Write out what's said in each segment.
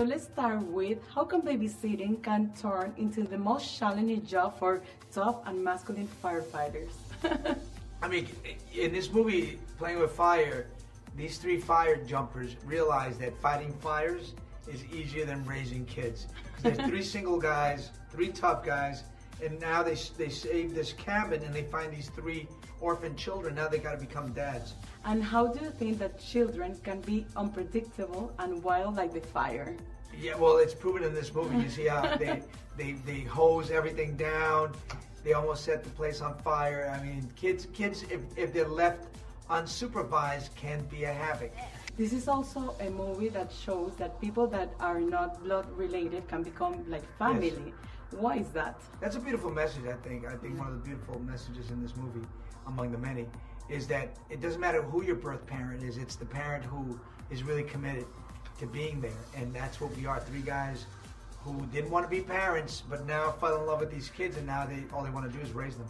So let's start with how come babysitting can turn into the most challenging job for tough and masculine firefighters? I mean, in this movie, Playing with Fire, these three fire jumpers realize that fighting fires is easier than raising kids. There's three single guys, three tough guys, and now they they save this cabin and they find these three orphan children. Now they got to become dads. And how do you think that children can be unpredictable and wild like the fire? Yeah, well, it's proven in this movie. You see how they they they hose everything down. They almost set the place on fire. I mean, kids kids if if they're left unsupervised can be a havoc. This is also a movie that shows that people that are not blood related can become like family. Yes. Why is that? That's a beautiful message, I think. I think one of the beautiful messages in this movie, among the many, is that it doesn't matter who your birth parent is, it's the parent who is really committed to being there. And that's what we are three guys who didn't want to be parents, but now fell in love with these kids, and now they all they want to do is raise them.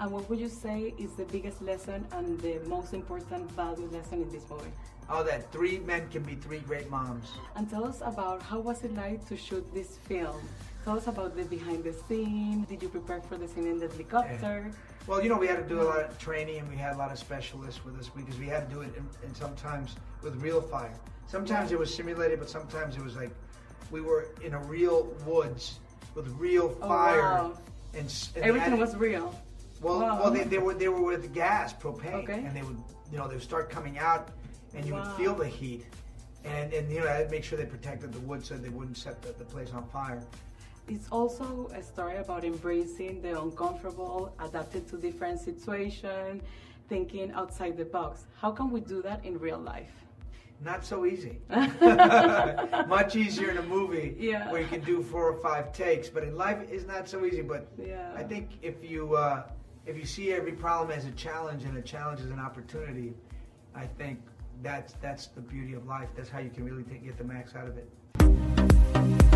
And what would you say is the biggest lesson and the most important value lesson in this movie? Oh, that three men can be three great moms. And tell us about how was it like to shoot this film? Tell us about the behind the scene. Did you prepare for the scene in the helicopter? Yeah. Well, you know, we had to do a lot of training and we had a lot of specialists with us because we had to do it and sometimes with real fire. Sometimes it was simulated, but sometimes it was like we were in a real woods with real oh, fire. Oh, wow. and, and everything was real. Well, wow. well, they, they were they were with gas, propane, okay. and they would you know they would start coming out, and you wow. would feel the heat, and and you know I'd make sure they protected the wood so they wouldn't set the, the place on fire. It's also a story about embracing the uncomfortable, adapting to different situations, thinking outside the box. How can we do that in real life? Not so easy. Much easier in a movie yeah. where you can do four or five takes, but in life it's not so easy. But yeah. I think if you uh, if you see every problem as a challenge and a challenge as an opportunity, I think that's that's the beauty of life. That's how you can really take, get the max out of it.